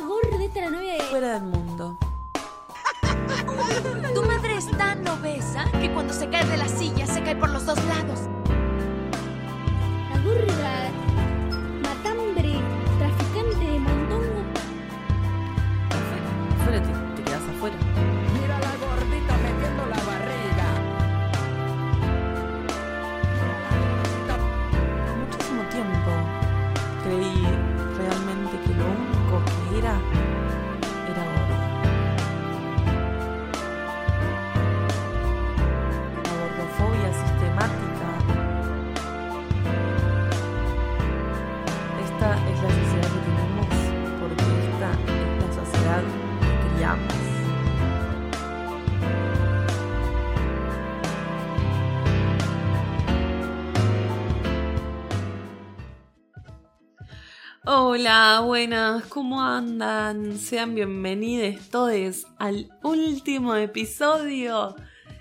la novia de... Fuera del mundo. Tu madre es tan obesa que cuando se cae de la silla se cae por los dos lados. La gorda Hola, buenas, ¿cómo andan? Sean bienvenidos todos al último episodio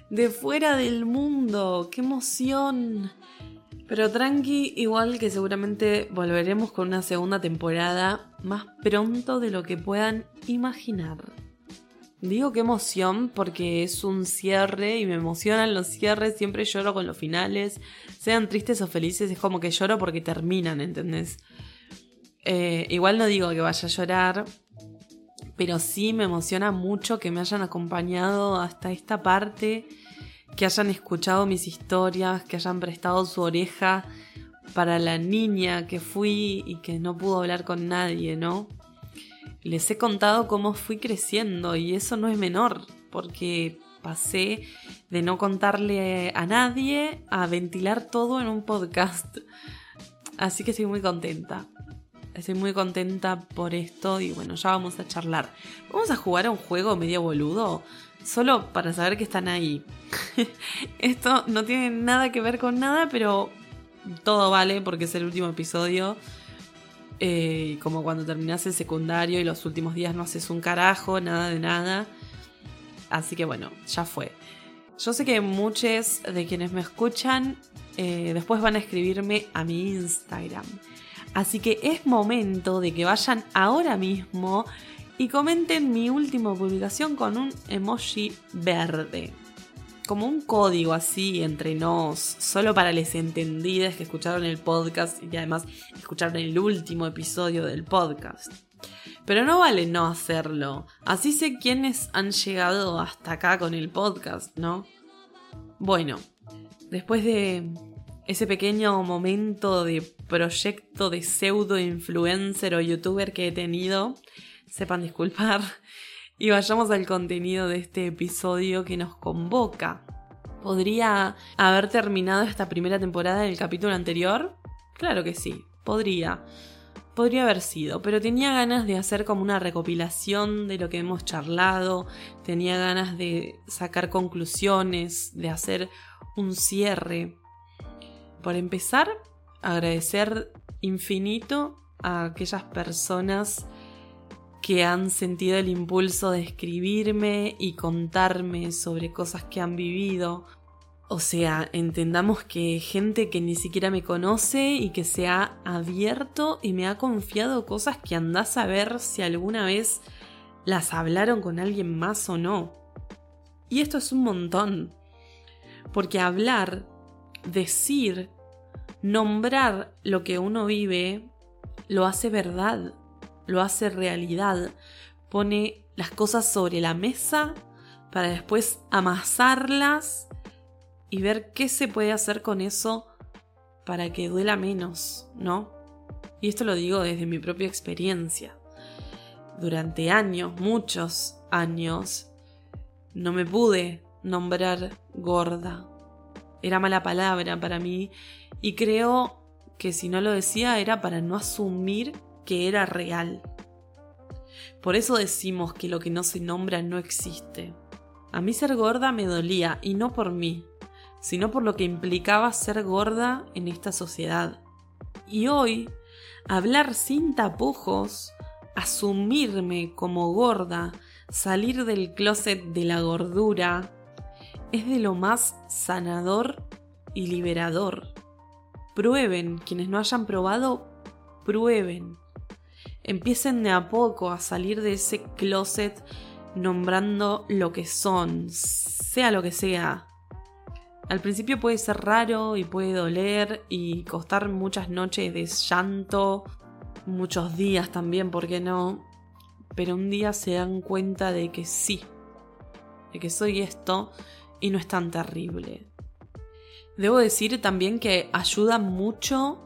de Fuera del Mundo. ¡Qué emoción! Pero tranqui, igual que seguramente volveremos con una segunda temporada más pronto de lo que puedan imaginar. Digo qué emoción porque es un cierre y me emocionan los cierres, siempre lloro con los finales, sean tristes o felices, es como que lloro porque terminan, ¿entendés? Eh, igual no digo que vaya a llorar, pero sí me emociona mucho que me hayan acompañado hasta esta parte, que hayan escuchado mis historias, que hayan prestado su oreja para la niña que fui y que no pudo hablar con nadie, ¿no? Les he contado cómo fui creciendo y eso no es menor, porque pasé de no contarle a nadie a ventilar todo en un podcast. Así que estoy muy contenta. Estoy muy contenta por esto y bueno, ya vamos a charlar. Vamos a jugar a un juego medio boludo, solo para saber que están ahí. esto no tiene nada que ver con nada, pero todo vale porque es el último episodio. Eh, como cuando terminas el secundario y los últimos días no haces un carajo, nada de nada. Así que bueno, ya fue. Yo sé que muchos de quienes me escuchan eh, después van a escribirme a mi Instagram. Así que es momento de que vayan ahora mismo y comenten mi última publicación con un emoji verde. Como un código así entre nos, solo para les entendidas que escucharon el podcast y que además escucharon el último episodio del podcast. Pero no vale no hacerlo. Así sé quiénes han llegado hasta acá con el podcast, ¿no? Bueno, después de ese pequeño momento de proyecto de pseudo influencer o youtuber que he tenido, sepan disculpar y vayamos al contenido de este episodio que nos convoca. ¿Podría haber terminado esta primera temporada del capítulo anterior? Claro que sí, podría. Podría haber sido, pero tenía ganas de hacer como una recopilación de lo que hemos charlado, tenía ganas de sacar conclusiones, de hacer un cierre. Por empezar, agradecer infinito a aquellas personas que han sentido el impulso de escribirme y contarme sobre cosas que han vivido. O sea, entendamos que gente que ni siquiera me conoce y que se ha abierto y me ha confiado cosas que andás a ver si alguna vez las hablaron con alguien más o no. Y esto es un montón. Porque hablar, decir, nombrar lo que uno vive lo hace verdad, lo hace realidad, pone las cosas sobre la mesa para después amasarlas y ver qué se puede hacer con eso para que duela menos, ¿no? Y esto lo digo desde mi propia experiencia. Durante años, muchos años, no me pude nombrar gorda. Era mala palabra para mí y creo que si no lo decía era para no asumir que era real. Por eso decimos que lo que no se nombra no existe. A mí ser gorda me dolía, y no por mí, sino por lo que implicaba ser gorda en esta sociedad. Y hoy, hablar sin tapujos, asumirme como gorda, salir del closet de la gordura, es de lo más sanador y liberador. Prueben, quienes no hayan probado, prueben. empiecen de a poco a salir de ese closet nombrando lo que son, sea lo que sea. Al principio puede ser raro y puede doler y costar muchas noches de llanto, muchos días también, ¿por qué no? Pero un día se dan cuenta de que sí, de que soy esto y no es tan terrible. Debo decir también que ayuda mucho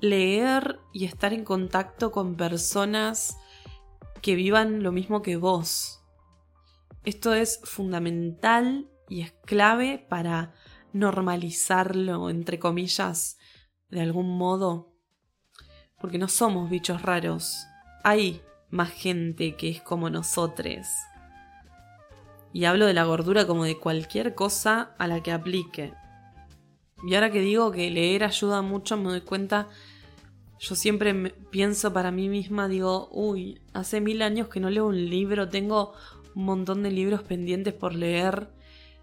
leer y estar en contacto con personas que vivan lo mismo que vos. Esto es fundamental y es clave para normalizarlo, entre comillas, de algún modo. Porque no somos bichos raros. Hay más gente que es como nosotros. Y hablo de la gordura como de cualquier cosa a la que aplique. Y ahora que digo que leer ayuda mucho, me doy cuenta, yo siempre pienso para mí misma, digo, uy, hace mil años que no leo un libro, tengo un montón de libros pendientes por leer,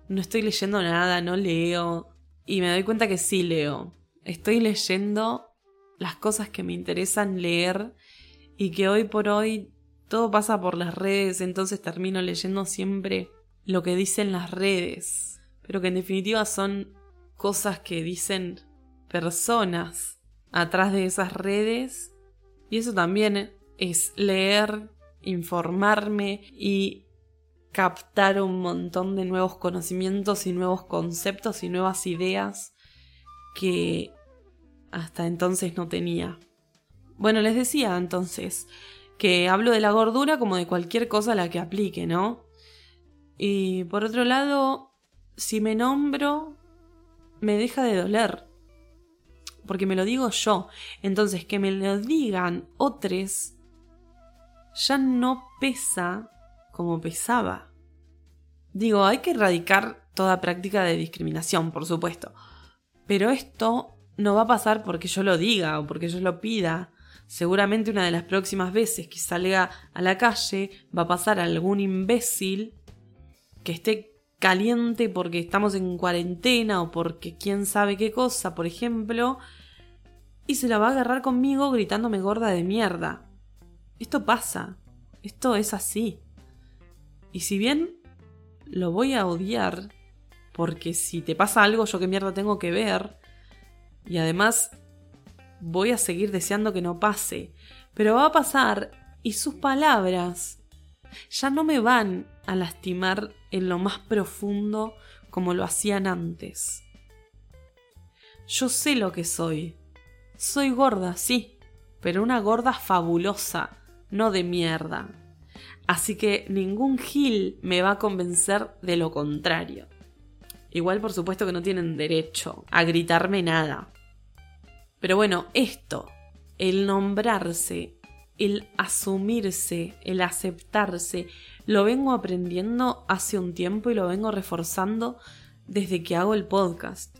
no estoy leyendo nada, no leo. Y me doy cuenta que sí leo. Estoy leyendo las cosas que me interesan leer y que hoy por hoy todo pasa por las redes, entonces termino leyendo siempre lo que dicen las redes, pero que en definitiva son cosas que dicen personas atrás de esas redes. Y eso también es leer, informarme y captar un montón de nuevos conocimientos y nuevos conceptos y nuevas ideas que hasta entonces no tenía. Bueno, les decía entonces que hablo de la gordura como de cualquier cosa a la que aplique, ¿no? Y por otro lado, si me nombro, me deja de doler. Porque me lo digo yo. Entonces, que me lo digan otros ya no pesa como pesaba. Digo, hay que erradicar toda práctica de discriminación, por supuesto. Pero esto no va a pasar porque yo lo diga o porque yo lo pida. Seguramente una de las próximas veces que salga a la calle va a pasar algún imbécil que esté caliente porque estamos en cuarentena o porque quién sabe qué cosa, por ejemplo, y se la va a agarrar conmigo gritándome gorda de mierda. Esto pasa, esto es así. Y si bien lo voy a odiar, porque si te pasa algo yo qué mierda tengo que ver, y además voy a seguir deseando que no pase, pero va a pasar y sus palabras ya no me van a lastimar en lo más profundo como lo hacían antes. Yo sé lo que soy. Soy gorda, sí, pero una gorda fabulosa, no de mierda. Así que ningún gil me va a convencer de lo contrario. Igual por supuesto que no tienen derecho a gritarme nada. Pero bueno, esto, el nombrarse, el asumirse, el aceptarse, lo vengo aprendiendo hace un tiempo y lo vengo reforzando desde que hago el podcast.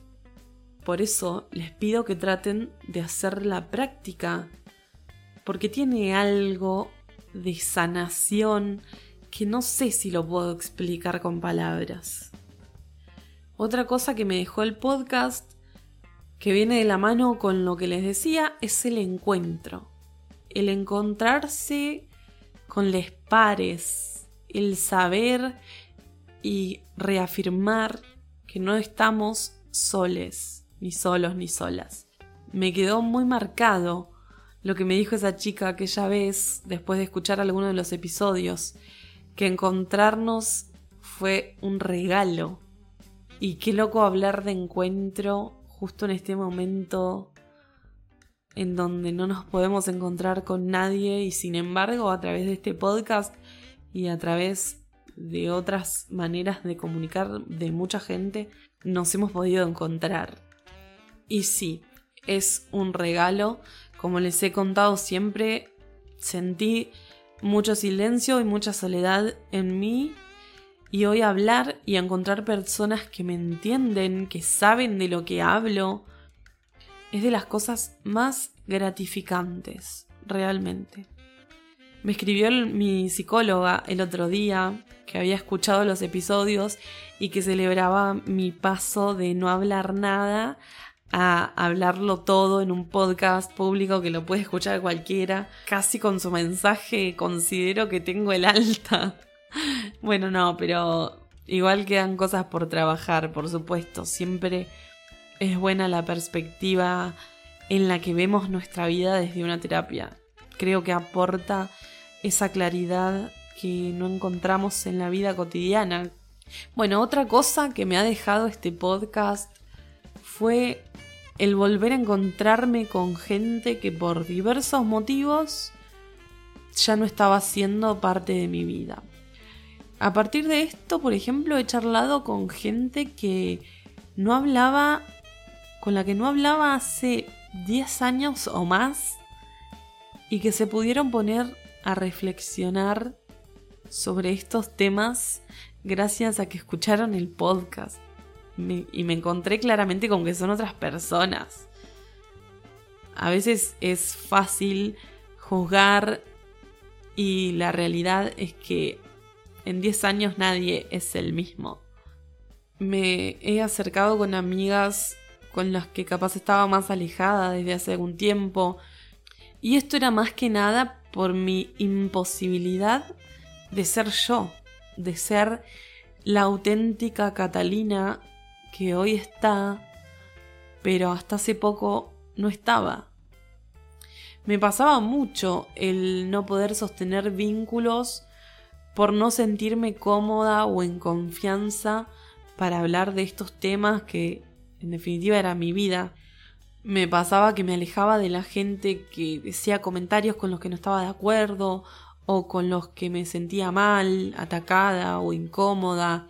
Por eso les pido que traten de hacer la práctica, porque tiene algo de sanación que no sé si lo puedo explicar con palabras. Otra cosa que me dejó el podcast, que viene de la mano con lo que les decía, es el encuentro. El encontrarse con les pares, el saber y reafirmar que no estamos soles, ni solos, ni solas. Me quedó muy marcado lo que me dijo esa chica aquella vez, después de escuchar alguno de los episodios, que encontrarnos fue un regalo. Y qué loco hablar de encuentro justo en este momento en donde no nos podemos encontrar con nadie y sin embargo a través de este podcast y a través de otras maneras de comunicar de mucha gente nos hemos podido encontrar. Y sí, es un regalo como les he contado siempre, sentí mucho silencio y mucha soledad en mí y hoy hablar y encontrar personas que me entienden, que saben de lo que hablo, es de las cosas más gratificantes, realmente. Me escribió mi psicóloga el otro día que había escuchado los episodios y que celebraba mi paso de no hablar nada a hablarlo todo en un podcast público que lo puede escuchar cualquiera. Casi con su mensaje considero que tengo el alta. Bueno, no, pero igual quedan cosas por trabajar, por supuesto. Siempre es buena la perspectiva en la que vemos nuestra vida desde una terapia. Creo que aporta esa claridad que no encontramos en la vida cotidiana. Bueno, otra cosa que me ha dejado este podcast fue el volver a encontrarme con gente que por diversos motivos ya no estaba siendo parte de mi vida. A partir de esto, por ejemplo, he charlado con gente que no hablaba, con la que no hablaba hace 10 años o más y que se pudieron poner a reflexionar sobre estos temas gracias a que escucharon el podcast y me encontré claramente con que son otras personas. A veces es fácil juzgar y la realidad es que en 10 años nadie es el mismo. Me he acercado con amigas con las que capaz estaba más alejada desde hace algún tiempo. Y esto era más que nada por mi imposibilidad de ser yo, de ser la auténtica Catalina que hoy está, pero hasta hace poco no estaba. Me pasaba mucho el no poder sostener vínculos por no sentirme cómoda o en confianza para hablar de estos temas que en definitiva era mi vida. Me pasaba que me alejaba de la gente que decía comentarios con los que no estaba de acuerdo o con los que me sentía mal, atacada o incómoda.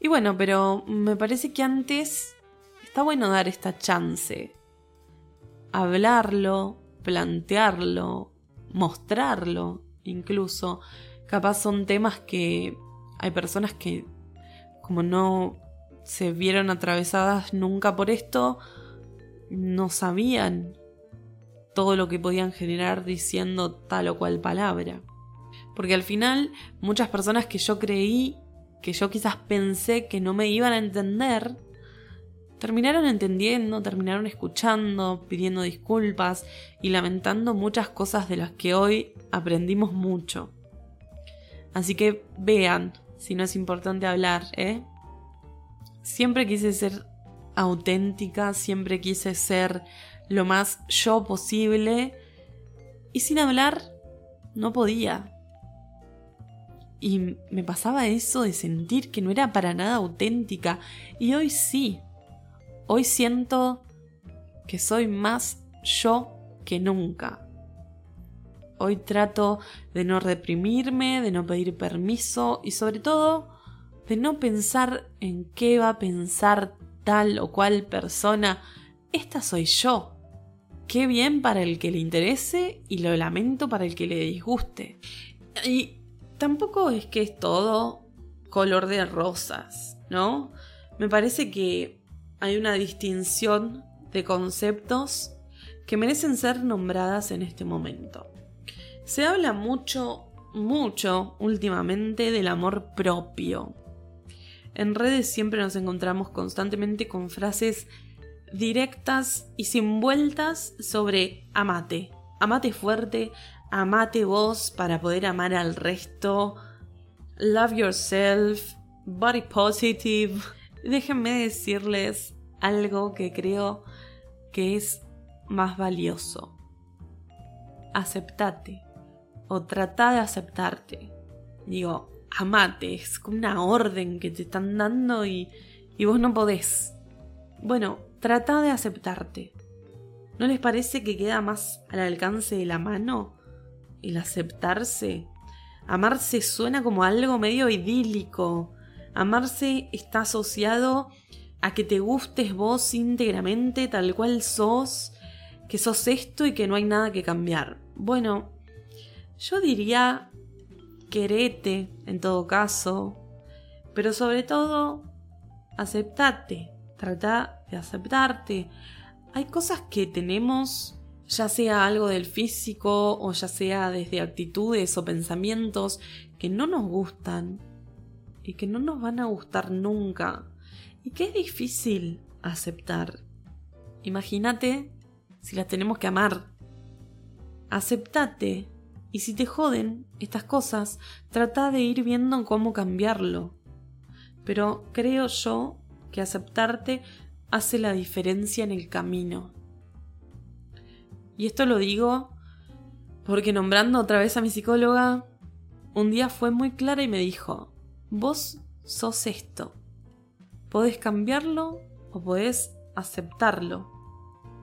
Y bueno, pero me parece que antes está bueno dar esta chance. Hablarlo, plantearlo, mostrarlo, incluso. Capaz son temas que hay personas que como no se vieron atravesadas nunca por esto, no sabían todo lo que podían generar diciendo tal o cual palabra. Porque al final muchas personas que yo creí que yo quizás pensé que no me iban a entender, terminaron entendiendo, terminaron escuchando, pidiendo disculpas y lamentando muchas cosas de las que hoy aprendimos mucho. Así que vean si no es importante hablar, ¿eh? Siempre quise ser auténtica, siempre quise ser lo más yo posible y sin hablar no podía. Y me pasaba eso de sentir que no era para nada auténtica. Y hoy sí. Hoy siento que soy más yo que nunca. Hoy trato de no reprimirme, de no pedir permiso y sobre todo de no pensar en qué va a pensar tal o cual persona. Esta soy yo. Qué bien para el que le interese y lo lamento para el que le disguste. Y tampoco es que es todo color de rosas, ¿no? Me parece que hay una distinción de conceptos que merecen ser nombradas en este momento. Se habla mucho, mucho últimamente del amor propio. En redes siempre nos encontramos constantemente con frases directas y sin vueltas sobre amate. Amate fuerte, amate vos para poder amar al resto, love yourself, body positive. Déjenme decirles algo que creo que es más valioso. Aceptate o trata de aceptarte. Digo, amate, es como una orden que te están dando y, y vos no podés. Bueno, trata de aceptarte. ¿No les parece que queda más al alcance de la mano? el aceptarse. Amarse suena como algo medio idílico. Amarse está asociado a que te gustes vos íntegramente tal cual sos, que sos esto y que no hay nada que cambiar. Bueno, yo diría querete en todo caso, pero sobre todo aceptate, trata de aceptarte. Hay cosas que tenemos ya sea algo del físico o ya sea desde actitudes o pensamientos que no nos gustan y que no nos van a gustar nunca y que es difícil aceptar. imagínate si las tenemos que amar. Aceptate. Y si te joden estas cosas, trata de ir viendo cómo cambiarlo. Pero creo yo que aceptarte hace la diferencia en el camino. Y esto lo digo porque nombrando otra vez a mi psicóloga, un día fue muy clara y me dijo, vos sos esto. Podés cambiarlo o podés aceptarlo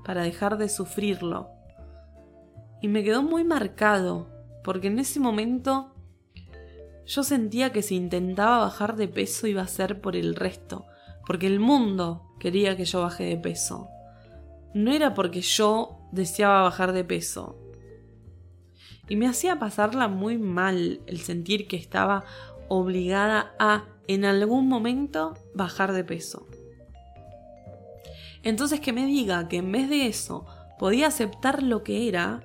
para dejar de sufrirlo. Y me quedó muy marcado, porque en ese momento yo sentía que si intentaba bajar de peso iba a ser por el resto, porque el mundo quería que yo baje de peso. No era porque yo deseaba bajar de peso. Y me hacía pasarla muy mal el sentir que estaba obligada a, en algún momento, bajar de peso. Entonces que me diga que en vez de eso podía aceptar lo que era,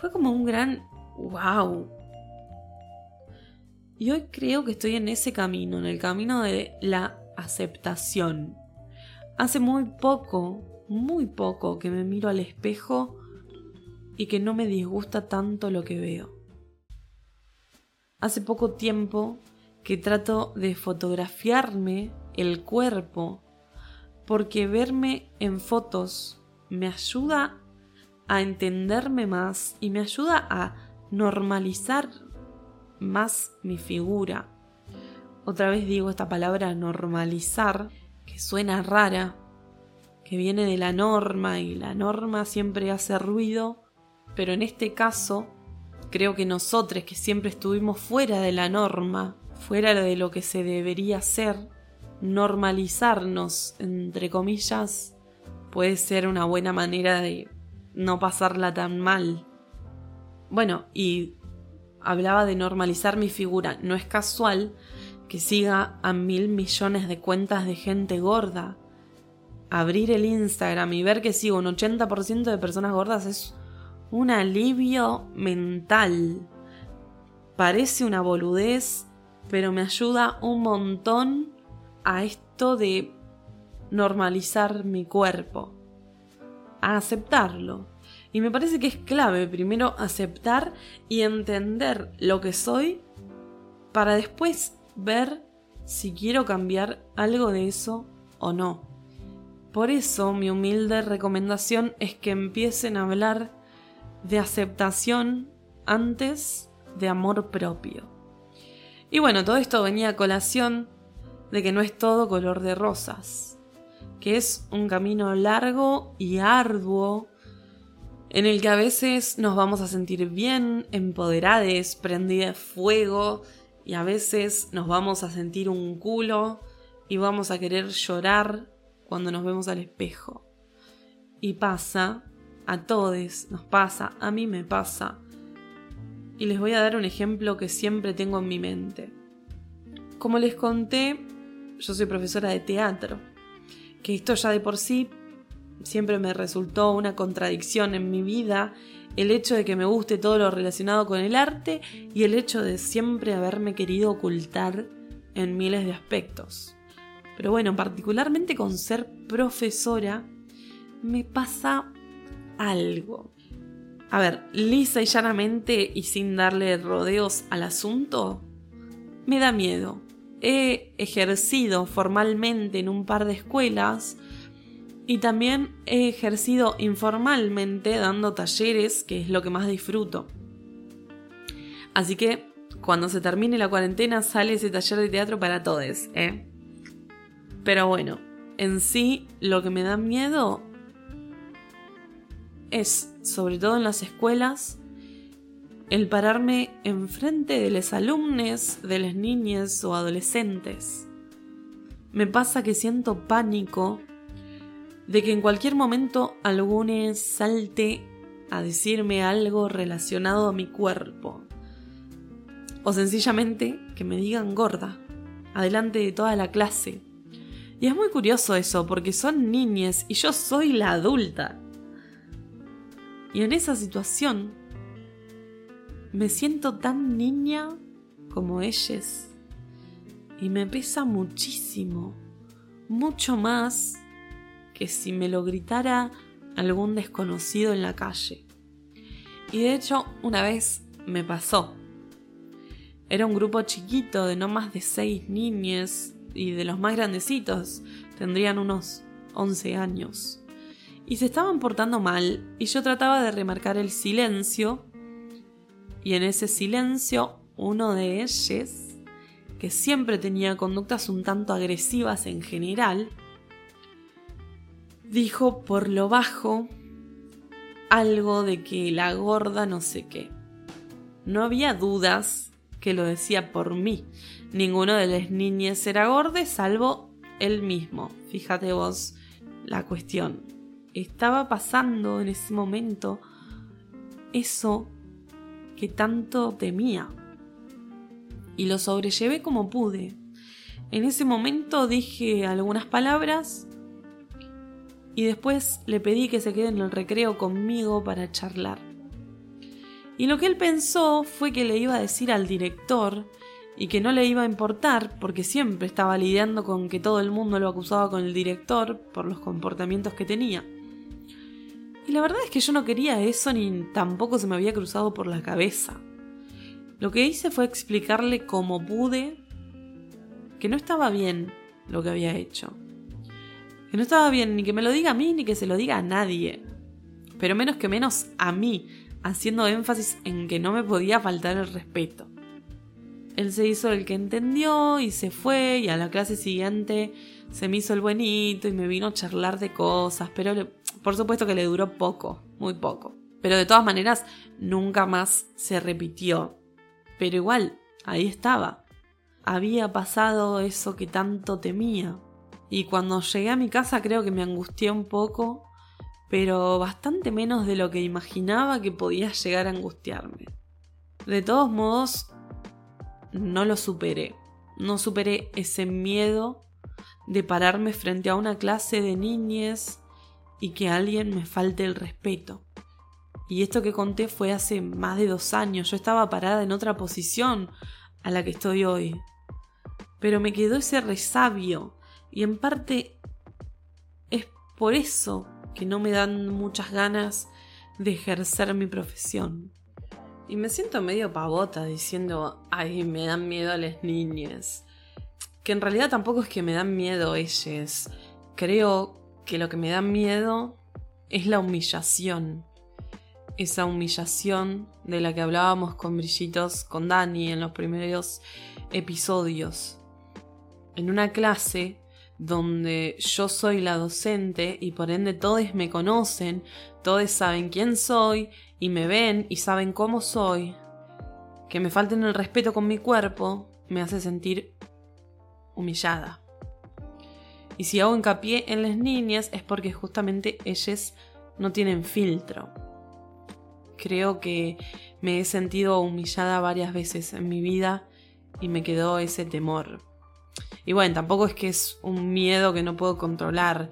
fue como un gran wow. Y hoy creo que estoy en ese camino, en el camino de la aceptación. Hace muy poco, muy poco que me miro al espejo y que no me disgusta tanto lo que veo. Hace poco tiempo que trato de fotografiarme el cuerpo porque verme en fotos me ayuda a entenderme más y me ayuda a normalizar más mi figura. Otra vez digo esta palabra normalizar, que suena rara, que viene de la norma y la norma siempre hace ruido, pero en este caso creo que nosotros que siempre estuvimos fuera de la norma, fuera de lo que se debería ser, normalizarnos, entre comillas, puede ser una buena manera de no pasarla tan mal. Bueno, y hablaba de normalizar mi figura. No es casual que siga a mil millones de cuentas de gente gorda. Abrir el Instagram y ver que sigo un 80% de personas gordas es un alivio mental. Parece una boludez, pero me ayuda un montón a esto de normalizar mi cuerpo, a aceptarlo. Y me parece que es clave primero aceptar y entender lo que soy para después ver si quiero cambiar algo de eso o no. Por eso mi humilde recomendación es que empiecen a hablar de aceptación antes de amor propio. Y bueno, todo esto venía a colación de que no es todo color de rosas, que es un camino largo y arduo en el que a veces nos vamos a sentir bien, empoderadas, prendidas fuego, y a veces nos vamos a sentir un culo y vamos a querer llorar cuando nos vemos al espejo. Y pasa, a todos nos pasa, a mí me pasa. Y les voy a dar un ejemplo que siempre tengo en mi mente. Como les conté, yo soy profesora de teatro, que esto ya de por sí siempre me resultó una contradicción en mi vida, el hecho de que me guste todo lo relacionado con el arte y el hecho de siempre haberme querido ocultar en miles de aspectos. Pero bueno, particularmente con ser profesora, me pasa algo. A ver, lisa y llanamente y sin darle rodeos al asunto, me da miedo he ejercido formalmente en un par de escuelas y también he ejercido informalmente dando talleres, que es lo que más disfruto. Así que cuando se termine la cuarentena sale ese taller de teatro para todos, ¿eh? Pero bueno, en sí lo que me da miedo es, sobre todo en las escuelas, el pararme enfrente de los alumnos, de las niñas o adolescentes. Me pasa que siento pánico de que en cualquier momento alguno salte a decirme algo relacionado a mi cuerpo. O sencillamente que me digan gorda, adelante de toda la clase. Y es muy curioso eso, porque son niñas y yo soy la adulta. Y en esa situación me siento tan niña como ellas. Y me pesa muchísimo, mucho más que si me lo gritara algún desconocido en la calle. Y de hecho, una vez me pasó. Era un grupo chiquito de no más de seis niñas y de los más grandecitos tendrían unos 11 años. Y se estaban portando mal y yo trataba de remarcar el silencio y en ese silencio uno de ellos, que siempre tenía conductas un tanto agresivas en general, dijo por lo bajo algo de que la gorda no sé qué. No había dudas que lo decía por mí. Ninguno de las niñas era gorda salvo él mismo. Fíjate vos la cuestión. Estaba pasando en ese momento eso que tanto temía. Y lo sobrellevé como pude. En ese momento dije algunas palabras y después le pedí que se quede en el recreo conmigo para charlar. Y lo que él pensó fue que le iba a decir al director y que no le iba a importar porque siempre estaba lidiando con que todo el mundo lo acusaba con el director por los comportamientos que tenía. Y la verdad es que yo no quería eso ni tampoco se me había cruzado por la cabeza. Lo que hice fue explicarle como pude que no estaba bien lo que había hecho. Que no estaba bien ni que me lo diga a mí ni que se lo diga a nadie. Pero menos que menos a mí, haciendo énfasis en que no me podía faltar el respeto. Él se hizo el que entendió y se fue y a la clase siguiente se me hizo el buenito y me vino a charlar de cosas, pero por supuesto que le duró poco, muy poco. Pero de todas maneras nunca más se repitió. Pero igual, ahí estaba. Había pasado eso que tanto temía. Y cuando llegué a mi casa creo que me angustié un poco, pero bastante menos de lo que imaginaba que podía llegar a angustiarme. De todos modos, no lo superé. No superé ese miedo de pararme frente a una clase de niñes y que alguien me falte el respeto. Y esto que conté fue hace más de dos años. Yo estaba parada en otra posición a la que estoy hoy. Pero me quedó ese resabio. Y en parte es por eso que no me dan muchas ganas de ejercer mi profesión. Y me siento medio pavota diciendo, ay, me dan miedo a las niñas. Que en realidad tampoco es que me dan miedo ellas. Creo que lo que me da miedo es la humillación. Esa humillación de la que hablábamos con Brillitos, con Dani en los primeros episodios. En una clase donde yo soy la docente y por ende todos me conocen, todos saben quién soy y me ven y saben cómo soy, que me falten el respeto con mi cuerpo me hace sentir humillada. Y si hago hincapié en las niñas es porque justamente ellas no tienen filtro. Creo que me he sentido humillada varias veces en mi vida y me quedó ese temor. Y bueno, tampoco es que es un miedo que no puedo controlar.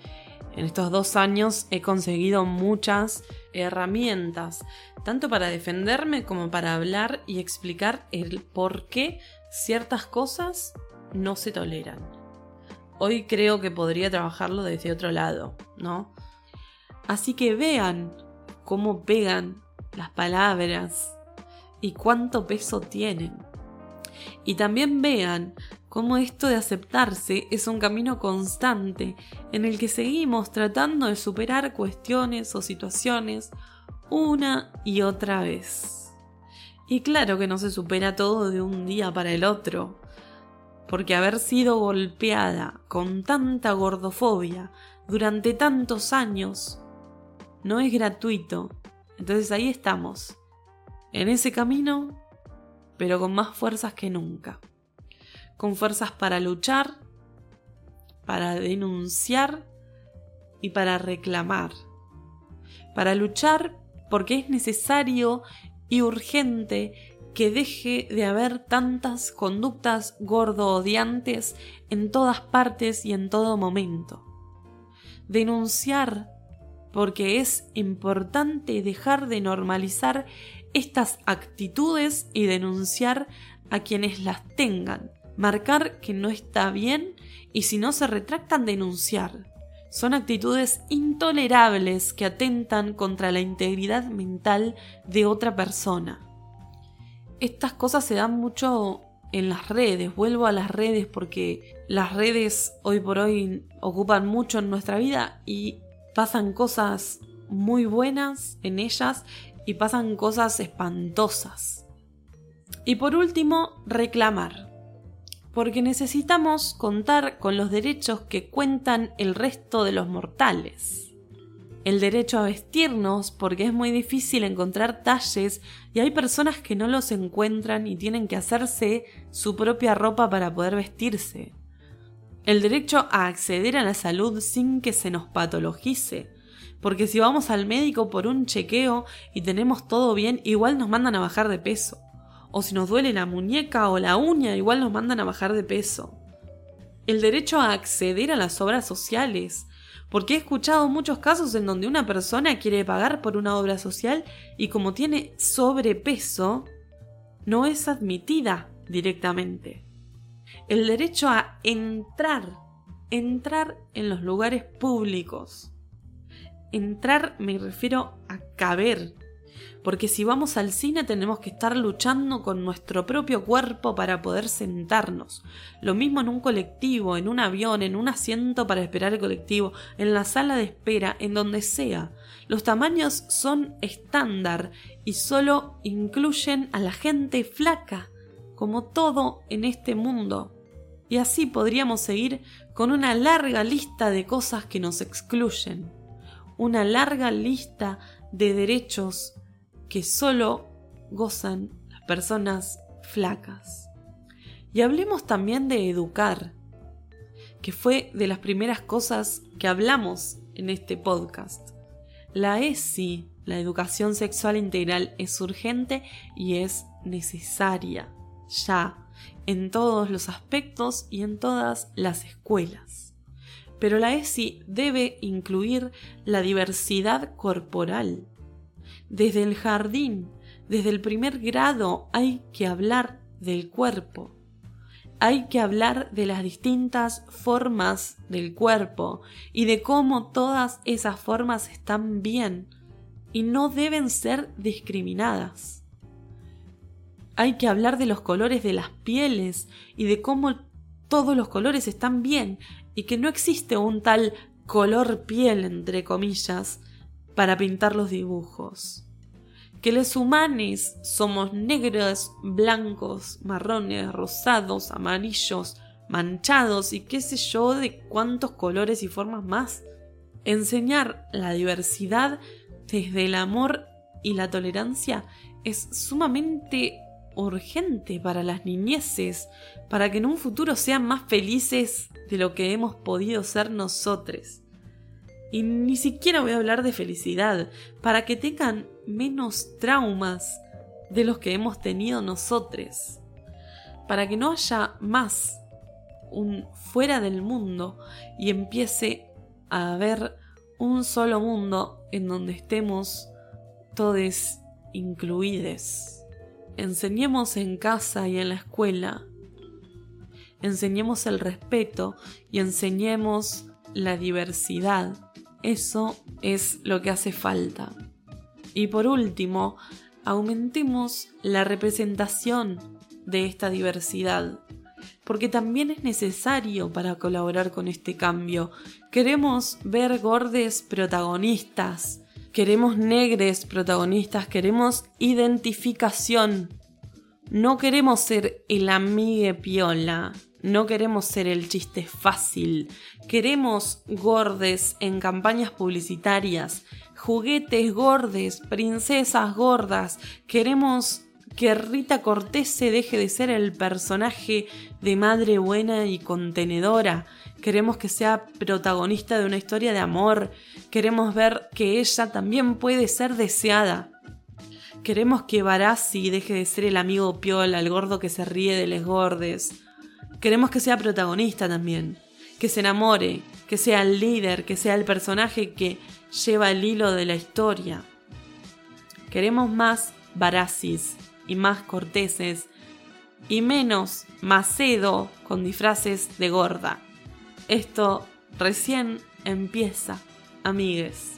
En estos dos años he conseguido muchas herramientas, tanto para defenderme como para hablar y explicar el por qué ciertas cosas no se toleran. Hoy creo que podría trabajarlo desde otro lado, ¿no? Así que vean cómo pegan las palabras y cuánto peso tienen. Y también vean cómo esto de aceptarse es un camino constante en el que seguimos tratando de superar cuestiones o situaciones una y otra vez. Y claro que no se supera todo de un día para el otro, porque haber sido golpeada con tanta gordofobia durante tantos años no es gratuito. Entonces ahí estamos, en ese camino, pero con más fuerzas que nunca con fuerzas para luchar, para denunciar y para reclamar. Para luchar porque es necesario y urgente que deje de haber tantas conductas gordo odiantes en todas partes y en todo momento. Denunciar porque es importante dejar de normalizar estas actitudes y denunciar a quienes las tengan marcar que no está bien y si no se retractan denunciar. son actitudes intolerables que atentan contra la integridad mental de otra persona. Estas cosas se dan mucho en las redes, vuelvo a las redes porque las redes hoy por hoy ocupan mucho en nuestra vida y pasan cosas muy buenas en ellas y pasan cosas espantosas. Y por último, reclamar. Porque necesitamos contar con los derechos que cuentan el resto de los mortales. El derecho a vestirnos, porque es muy difícil encontrar talles y hay personas que no los encuentran y tienen que hacerse su propia ropa para poder vestirse. El derecho a acceder a la salud sin que se nos patologice, porque si vamos al médico por un chequeo y tenemos todo bien, igual nos mandan a bajar de peso. O si nos duele la muñeca o la uña, igual nos mandan a bajar de peso. El derecho a acceder a las obras sociales, porque he escuchado muchos casos en donde una persona quiere pagar por una obra social y como tiene sobrepeso, no es admitida directamente. El derecho a entrar, entrar en los lugares públicos. Entrar me refiero a caber, porque si vamos al cine tenemos que estar luchando con nuestro propio cuerpo para poder sentarnos. Lo mismo en un colectivo, en un avión, en un asiento para esperar el colectivo, en la sala de espera, en donde sea. Los tamaños son estándar y solo incluyen a la gente flaca, como todo en este mundo. Y así podríamos seguir con una larga lista de cosas que nos excluyen una larga lista de derechos que solo gozan las personas flacas. Y hablemos también de educar, que fue de las primeras cosas que hablamos en este podcast. La ESI, la educación sexual integral, es urgente y es necesaria, ya, en todos los aspectos y en todas las escuelas pero la ESI debe incluir la diversidad corporal. Desde el jardín, desde el primer grado, hay que hablar del cuerpo. Hay que hablar de las distintas formas del cuerpo y de cómo todas esas formas están bien y no deben ser discriminadas. Hay que hablar de los colores de las pieles y de cómo todos los colores están bien y que no existe un tal color piel, entre comillas, para pintar los dibujos. Que los humanos somos negros, blancos, marrones, rosados, amarillos, manchados y qué sé yo de cuántos colores y formas más. Enseñar la diversidad desde el amor y la tolerancia es sumamente urgente para las niñeces, para que en un futuro sean más felices de lo que hemos podido ser nosotros. Y ni siquiera voy a hablar de felicidad, para que tengan menos traumas de los que hemos tenido nosotros. Para que no haya más un fuera del mundo y empiece a haber un solo mundo en donde estemos todos incluidos. Enseñemos en casa y en la escuela enseñemos el respeto y enseñemos la diversidad. Eso es lo que hace falta. Y por último, aumentemos la representación de esta diversidad, porque también es necesario para colaborar con este cambio. Queremos ver gordes protagonistas, queremos negres protagonistas, queremos identificación. No queremos ser el amigue piola, no queremos ser el chiste fácil, queremos gordes en campañas publicitarias, juguetes gordes, princesas gordas, queremos que Rita Cortés se deje de ser el personaje de madre buena y contenedora. Queremos que sea protagonista de una historia de amor. Queremos ver que ella también puede ser deseada. Queremos que Barassi deje de ser el amigo piola, el gordo que se ríe de les gordes. Queremos que sea protagonista también, que se enamore, que sea el líder, que sea el personaje que lleva el hilo de la historia. Queremos más Barasis y más Corteses y menos Macedo con disfraces de gorda. Esto recién empieza, amigues.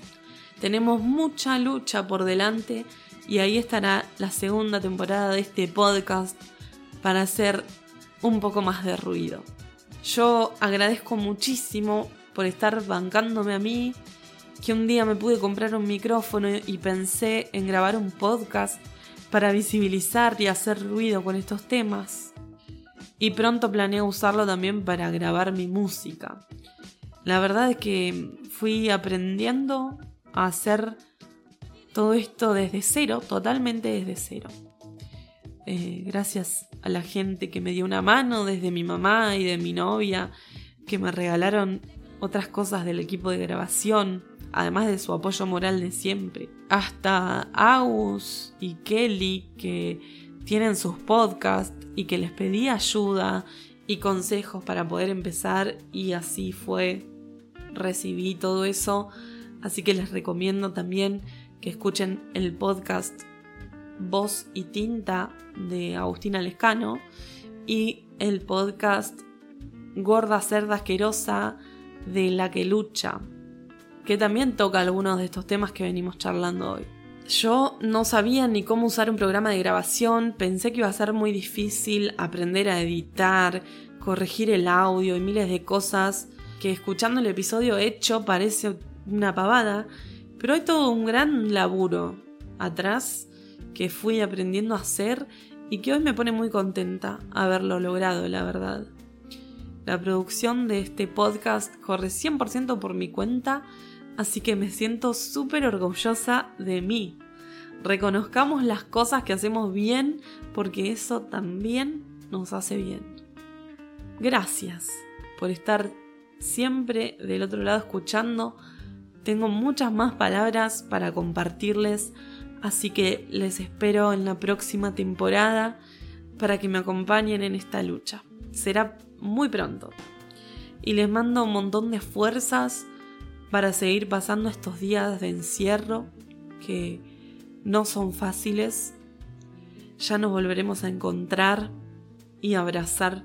Tenemos mucha lucha por delante y ahí estará la segunda temporada de este podcast para hacer un poco más de ruido. Yo agradezco muchísimo por estar bancándome a mí, que un día me pude comprar un micrófono y pensé en grabar un podcast para visibilizar y hacer ruido con estos temas. Y pronto planeo usarlo también para grabar mi música. La verdad es que fui aprendiendo a hacer todo esto desde cero, totalmente desde cero. Eh, gracias a la gente que me dio una mano, desde mi mamá y de mi novia, que me regalaron otras cosas del equipo de grabación, además de su apoyo moral de siempre. Hasta Aus y Kelly, que tienen sus podcasts y que les pedí ayuda y consejos para poder empezar y así fue. Recibí todo eso, así que les recomiendo también que escuchen el podcast Voz y Tinta de Agustina Lescano y el podcast Gorda Cerda Asquerosa de La que Lucha, que también toca algunos de estos temas que venimos charlando hoy. Yo no sabía ni cómo usar un programa de grabación, pensé que iba a ser muy difícil aprender a editar, corregir el audio y miles de cosas que escuchando el episodio hecho parece una pavada, pero hay todo un gran laburo atrás que fui aprendiendo a hacer y que hoy me pone muy contenta haberlo logrado, la verdad. La producción de este podcast corre 100% por mi cuenta, así que me siento súper orgullosa de mí. Reconozcamos las cosas que hacemos bien porque eso también nos hace bien. Gracias por estar siempre del otro lado escuchando tengo muchas más palabras para compartirles, así que les espero en la próxima temporada para que me acompañen en esta lucha. Será muy pronto. Y les mando un montón de fuerzas para seguir pasando estos días de encierro que no son fáciles. Ya nos volveremos a encontrar y abrazar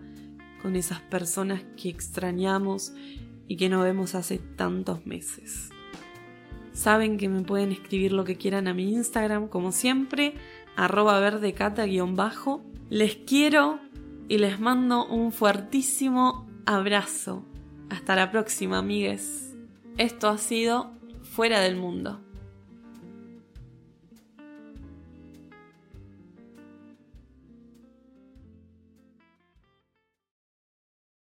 con esas personas que extrañamos y que no vemos hace tantos meses. Saben que me pueden escribir lo que quieran a mi Instagram, como siempre, arroba verdecata-bajo. Les quiero y les mando un fuertísimo abrazo. Hasta la próxima, amigues. Esto ha sido Fuera del Mundo.